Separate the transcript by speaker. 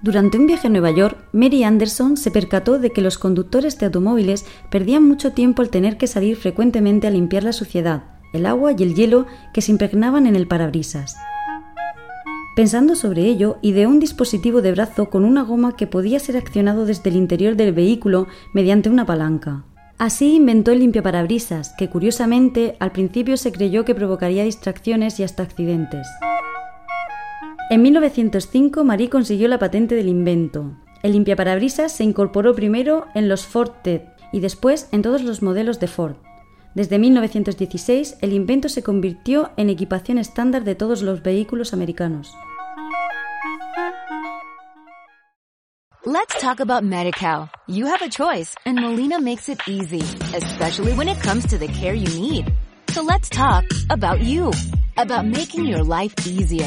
Speaker 1: Durante un viaje a Nueva York, Mary Anderson se percató de que los conductores de automóviles perdían mucho tiempo al tener que salir frecuentemente a limpiar la suciedad, el agua y el hielo que se impregnaban en el parabrisas. Pensando sobre ello, ideó un dispositivo de brazo con una goma que podía ser accionado desde el interior del vehículo mediante una palanca. Así inventó el limpiaparabrisas, que curiosamente al principio se creyó que provocaría distracciones y hasta accidentes. En 1905 Marie consiguió la patente del invento. El limpiaparabrisas se incorporó primero en los Ford TED y después en todos los modelos de Ford. Desde 1916 el invento se convirtió en equipación estándar de todos los vehículos americanos.
Speaker 2: Let's talk about MediCal. You have a choice and Molina makes it easy, especially when it comes to the care you need. So let's talk about you, about making your life easier,